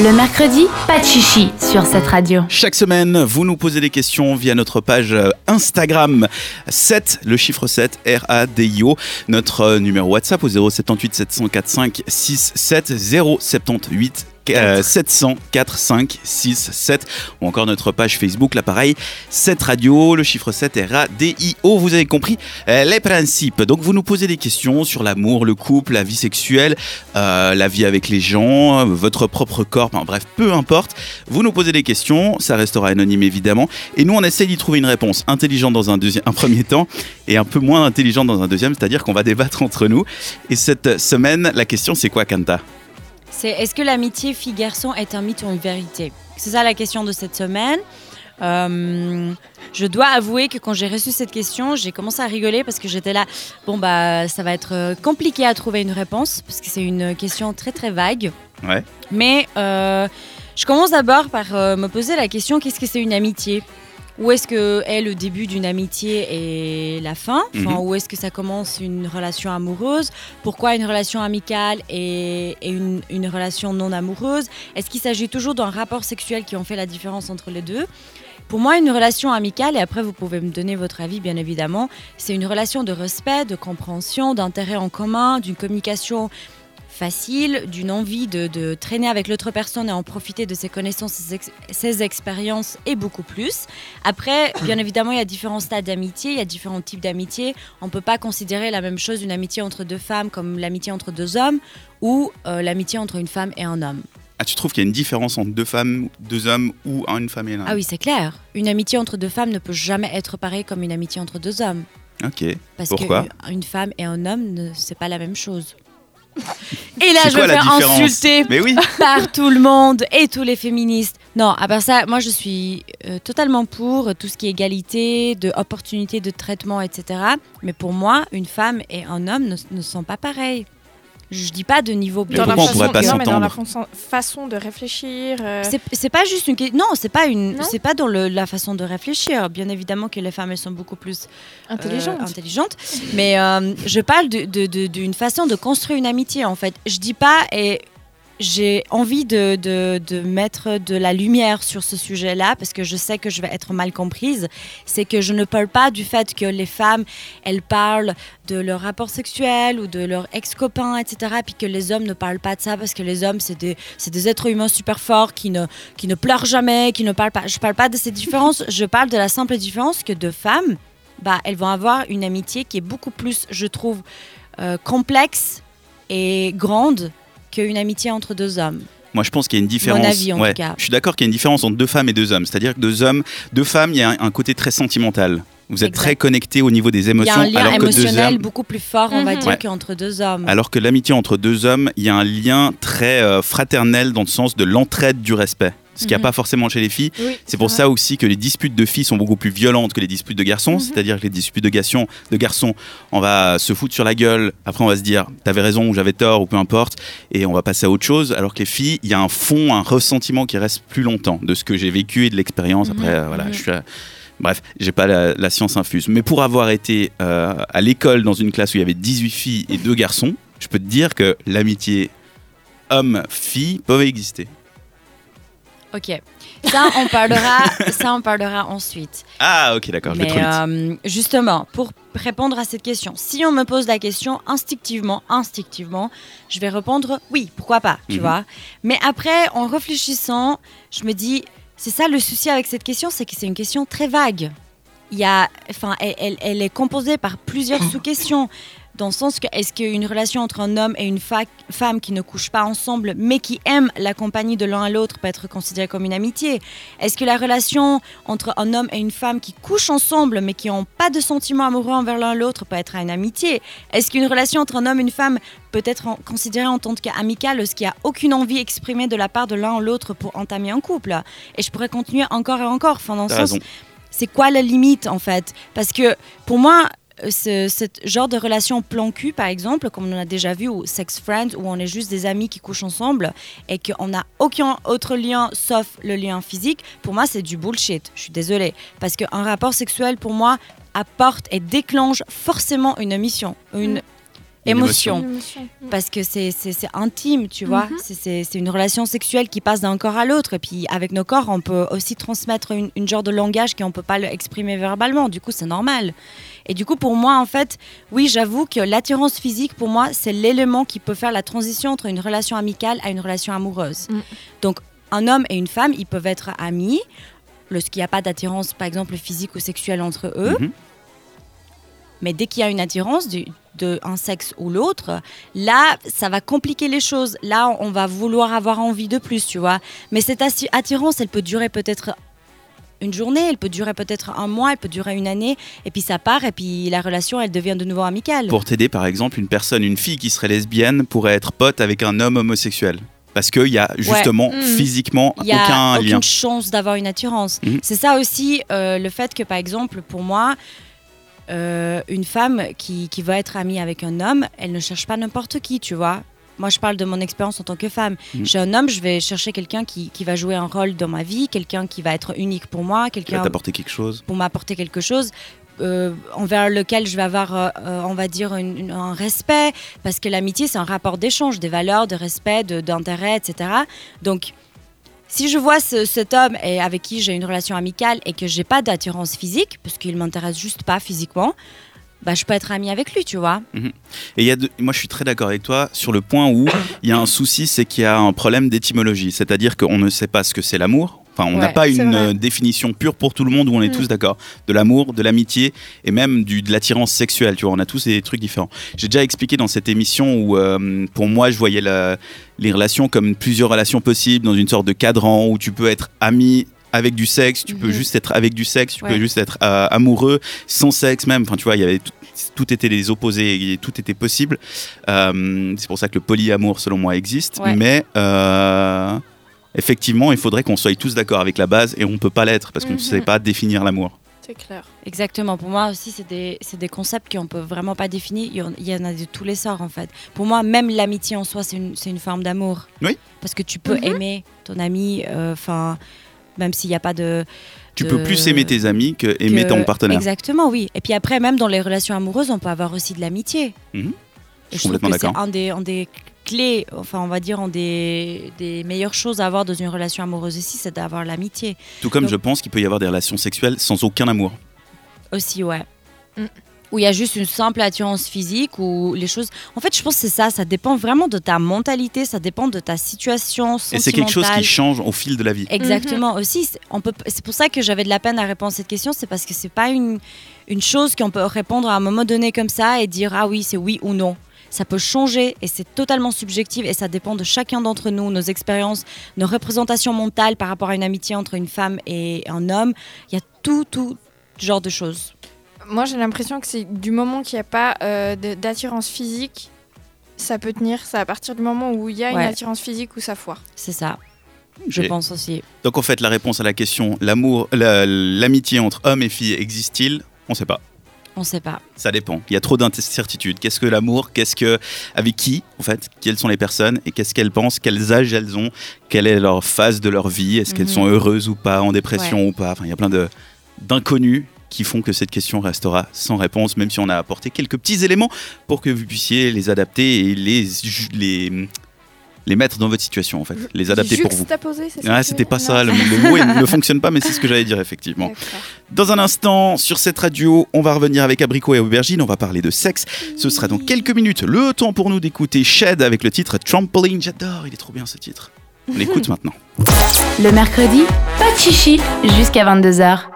Le mercredi, pas de chichi sur cette radio. Chaque semaine, vous nous posez des questions via notre page euh, Instagram 7, le chiffre 7, R-A-D-I-O. Notre euh, numéro WhatsApp au 078 745 67 078 euh, 704 5 6 7 ou encore notre page Facebook l'appareil 7 radio. Le chiffre 7 R-A-D-I-O vous avez compris euh, les principes. Donc vous nous posez des questions sur l'amour le couple la vie sexuelle euh, la vie avec les gens votre propre corps enfin, bref peu importe. Vous nous posez des questions ça restera anonyme évidemment. Et nous on essaie d'y trouver une réponse. Intelligente dans un, un premier temps et un peu moins intelligente dans un deuxième c'est à dire qu'on va débattre entre nous. Et cette semaine la question c'est quoi Kanta? C'est est-ce que l'amitié fille-garçon est un mythe ou une vérité? C'est ça la question de cette semaine. Euh, je dois avouer que quand j'ai reçu cette question, j'ai commencé à rigoler parce que j'étais là, bon bah ça va être euh, compliqué à trouver une réponse parce que c'est une question très très vague. Ouais. Mais euh, je commence d'abord par euh, me poser la question qu'est-ce que c'est une amitié? Où est-ce que est le début d'une amitié et la fin? Enfin, Mhm. Où est-ce que ça commence une relation amoureuse? Pourquoi une relation amicale et, et une, une relation non amoureuse? Est-ce qu'il s'agit toujours d'un rapport sexuel qui en fait la différence entre les deux? Pour moi, une relation amicale, et après vous pouvez me donner votre avis bien évidemment, c'est une relation de respect, de compréhension, d'intérêt en commun, d'une communication facile, d'une envie de, de traîner avec l'autre personne et en profiter de ses connaissances, ses, ex- ses expériences et beaucoup plus. Après, bien évidemment, il y a différents stades d'amitié, il y a différents types d'amitié. On ne peut pas considérer la même chose, une amitié entre deux femmes comme l'amitié entre deux hommes ou euh, l'amitié entre une femme et un homme. Ah, tu trouves qu'il y a une différence entre deux femmes, deux hommes ou une femme et un homme Ah oui, c'est clair. Une amitié entre deux femmes ne peut jamais être pareille comme une amitié entre deux hommes. Ok. Parce Pourquoi? qu'une femme et un homme, c'est pas la même chose. Et là, je faire différence insulter Mais oui. par tout le monde et tous les féministes. Non, à part ça, moi je suis euh, totalement pour tout ce qui est égalité, de opportunité de traitement, etc. Mais pour moi, une femme et un homme ne, ne sont pas pareils. Je dis pas de niveau Mais dans la on façon, pourrait pas non, mais dans la façon, de réfléchir. euh, C'est- pas juste une non, c'est pas une, c'est pas dans le- la façon de réfléchir. Bien évidemment que les femmes elles sont beaucoup plus euh, intelligente. intelligentes, mais euh, je parle de- de- de- d'une façon de construire une amitié en fait. Je dis pas et j'ai envie de, de- mettre de la lumière sur ce sujet-là parce que je sais que je vais être mal comprise. C'est que je ne parle pas du fait que les femmes, elles parlent de leur rapport sexuel ou de leur ex-copain, etc. Puis que les hommes ne parlent pas de ça parce que les hommes, c'est des, des êtres humains super forts qui ne, qui ne pleurent jamais, qui ne parlent pas. Je parle pas de ces différences, je parle de la simple différence que deux femmes, bah, elles vont avoir une amitié qui est beaucoup plus, je trouve, euh, complexe et grande qu'une amitié entre deux hommes. Moi, je pense qu'il y a une différence. avis, en Ouais, tout cas. Je suis d'accord qu'il y a une différence entre deux femmes et deux hommes. C'est-à-dire que deux hommes, deux femmes, il y a un, un côté très sentimental. Vous êtes Exact. très connectés au niveau des Il y a émotions, un lien émotionnel hommes. beaucoup plus fort, on va Mhm. dire, Ouais. qu'entre deux hommes. Alors que l'amitié entre deux hommes, il y a un lien très euh, fraternel dans le sens de l'entraide du respect. Ce qu'il n'y a Mhm. pas forcément chez les filles. Oui, C'est pour vrai. ça aussi que les disputes de filles sont beaucoup plus violentes que les disputes de garçons. Mhm. C'est-à-dire que les disputes de garçons, de garçons, on va se foutre sur la gueule. Après, on va se dire, t'avais raison ou j'avais tort ou peu importe, et on va passer à autre chose. Alors que les filles, il y a un fond, un ressentiment qui reste plus longtemps de ce que j'ai vécu et de l'expérience. Après, euh, voilà, Mhm. je suis. à- Bref, j'ai pas la, la science infuse. Mais pour avoir été euh, à l'école dans une classe où il y avait 18 filles et 2 garçons, je peux te dire que l'amitié homme-fille peut exister. Ok. Ça, on parlera, ça, on parlera ensuite. Ah, ok, d'accord, je vais Mais euh, justement, pour répondre à cette question, si on me pose la question instinctivement, instinctivement, je vais répondre oui, pourquoi pas, tu Mhm. vois. Mais après, en réfléchissant, je me dis, c'est ça le souci avec cette question, c'est que c'est une question très vague. Il y a, enfin, elle, elle- elle est composée par plusieurs sous-questions. Dans le sens que, est-ce qu'une relation entre un homme et une femme qui ne couchent pas ensemble, mais qui aiment la compagnie de l'un à l'autre, peut être considérée comme une amitié? Est-ce que la relation entre un homme et une femme qui couchent ensemble, mais qui n'ont pas de sentiments amoureux envers l'un l'autre, peut être une amitié? Est-ce qu'une relation entre un homme et une femme peut être considérée en tant qu'amicale, ce qui a aucune envie exprimée de la part de l'un ou l'autre pour entamer un couple? Et je pourrais continuer encore et encore. Enfin, dans le sens, c'est quoi la limite en fait? Parce que pour moi, ce genre de relation plan cul, par exemple, comme on a déjà vu, ou sex friends, où on est juste des amis qui couchent ensemble et qu'on n'a aucun autre lien sauf le lien physique, pour moi, c'est du bullshit. Je suis désolée. Parce qu'un rapport sexuel, pour moi, apporte et déclenche forcément une émission. Une, Une émotion. Mm. Parce que c'est intime, tu vois. Mhm. C'est- C'est c'est une relation sexuelle qui passe d'un corps à l'autre. Et puis avec nos corps, on peut aussi transmettre une, une genre de langage qu'on ne peut pas exprimer verbalement. Du coup, c'est normal. Et du coup, pour moi, en fait, oui, j'avoue que l'attirance physique, pour moi, c'est l'élément qui peut faire la transition entre une relation amicale à une relation amoureuse. Mm. Donc, un homme et une femme, ils peuvent être amis lorsqu'il n'y a pas d'attirance, par exemple, physique ou sexuelle entre eux. Mhm. Mais dès qu'il y a une attirance du- de un sexe ou l'autre, là, ça va compliquer les choses. Là, on va vouloir avoir envie de plus, tu vois. Mais cette atti- attirance, elle peut durer peut-être une journée, elle peut durer peut-être un mois, elle peut durer une année, et puis ça part, et puis la relation, elle devient de nouveau amicale. Pour t'aider, par exemple, une personne, une fille qui serait lesbienne pourrait être pote avec un homme homosexuel. Parce qu'il y a justement Mhm. physiquement Il y a aucun aucune lien. chance d'avoir une attirance. Mhm. C'est ça aussi euh, le fait que, par exemple, pour moi, euh, une femme qui, qui va être amie avec un homme, elle ne cherche pas n'importe qui, tu vois. Moi, je parle de mon expérience en tant que femme. Mhm. Chez un homme, je vais chercher quelqu'un qui, qui va jouer un rôle dans ma vie, quelqu'un qui va être unique pour moi, quelqu'un t'apporter quelque chose. pour m'apporter quelque chose. euh, envers lequel je vais avoir, euh, on va dire, une- une- un respect, parce que l'amitié, c'est un rapport d'échange, des valeurs, de respect, d'intérêt, etc. Donc, si je vois ce- cet homme et avec qui j'ai une relation amicale et que j'ai pas d'attirance physique, parce qu'il m'intéresse juste pas physiquement, bah, je peux être amie avec lui, tu vois. Et a de- moi, je suis très d'accord avec toi sur le point où il y a un souci, c'est qu'il y a un problème d'étymologie. C'est-à-dire qu'on ne sait pas ce que c'est l'amour. Enfin, on n'a Ouais, pas une vrai. euh, définition pure pour tout le monde où on est Mm. tous d'accord. De l'amour, de l'amitié et même du, de l'attirance sexuelle. Tu vois, on a tous des trucs différents. J'ai déjà expliqué dans cette émission où, euh, pour moi, je voyais la- les relations comme plusieurs relations possibles dans une sorte de cadran où tu peux être ami avec du sexe, tu peux Mhm. juste être avec du sexe, tu Ouais. peux juste être euh, amoureux sans sexe même. Enfin, tu vois, il y avait tout, tout était les opposés et tout était possible. Euh, c'est pour ça que le polyamour, selon moi, existe. Ouais. Mais effectivement, il faudrait qu'on soit tous d'accord avec la base et on peut pas l'être parce qu'on ne Mhm. sait pas définir l'amour. C'est clair. Exactement. Pour moi aussi, c'est des, c'est des concepts qu'on peut vraiment pas définir. Il y en- a de tous les sorts, en fait. Pour moi, même l'amitié en soi, c'est une, c'est une forme d'amour. Oui. Parce que tu peux Mhm. aimer ton ami, enfin, même s'il n'y a pas de. Tu peux plus aimer tes amis que aimer que- ton partenaire. Exactement, oui. Et puis après, même dans les relations amoureuses, on peut avoir aussi de l'amitié. Mhm. Je suis complètement que c'est d'accord. un des, un des clés, enfin, on va dire, des, des meilleures choses à avoir dans une relation amoureuse aussi, c'est d'avoir l'amitié. Tout comme Donc- je pense qu'il peut y avoir des relations sexuelles sans aucun amour. Aussi, ouais. Mm. Où il y a juste une simple attirance physique ou les choses. En fait, je pense que c'est ça. Ça dépend vraiment de ta mentalité, ça dépend de ta situation Et c'est quelque chose qui change au fil de la vie. Exactement aussi. C'est- On peut. C'est pour ça que j'avais de la peine à répondre à cette question. C'est parce que c'est pas une une chose qu'on peut répondre à un moment donné comme ça et dire ah oui c'est oui ou non. Ça peut changer et c'est totalement subjectif et ça dépend de chacun d'entre nous, nos expériences, nos représentations mentales par rapport à une amitié entre une femme et un homme. Il y a tout, tout genre de choses. Moi, j'ai l'impression que c'est du moment qu'il n'y a pas euh, d'attirance physique, ça peut tenir. C'est à partir du moment où il y a Ouais. une attirance physique où ça foire. C'est ça. Je pense aussi. Donc en fait, la réponse à la question l'amour, la- l'amitié entre hommes et filles existe-t-il? On ne sait pas. On sait pas. Ça dépend. Il y a trop d'incertitudes. Qu'est-ce que l'amour? Qu'est-ce que avec qui en fait? Quelles sont les personnes? Et qu'est-ce qu'elles pensent? Quels âges elles ont? Quelle est leur phase de leur vie? Est-ce qu'elles Mhm. sont heureuses ou pas En dépression ou pas? Enfin, il y a plein de d'inconnus qui font que cette question restera sans réponse, même si on a apporté quelques petits éléments pour que vous puissiez les adapter et les les les mettre dans votre situation en fait, les adapter pour vous. Tu c'était pas ça, le, mot il ne fonctionne pas, mais c'est ce que j'allais dire effectivement. Dans un instant, sur cette radio, on va revenir avec Abricot et Aubergine, on va parler de sexe. Ce sera dans quelques minutes. Le temps pour nous d'écouter Shed avec le titre Trampoline. J'adore, il est trop bien ce titre. On l'écoute maintenant. Le mercredi, pas de chichi jusqu'à 22h.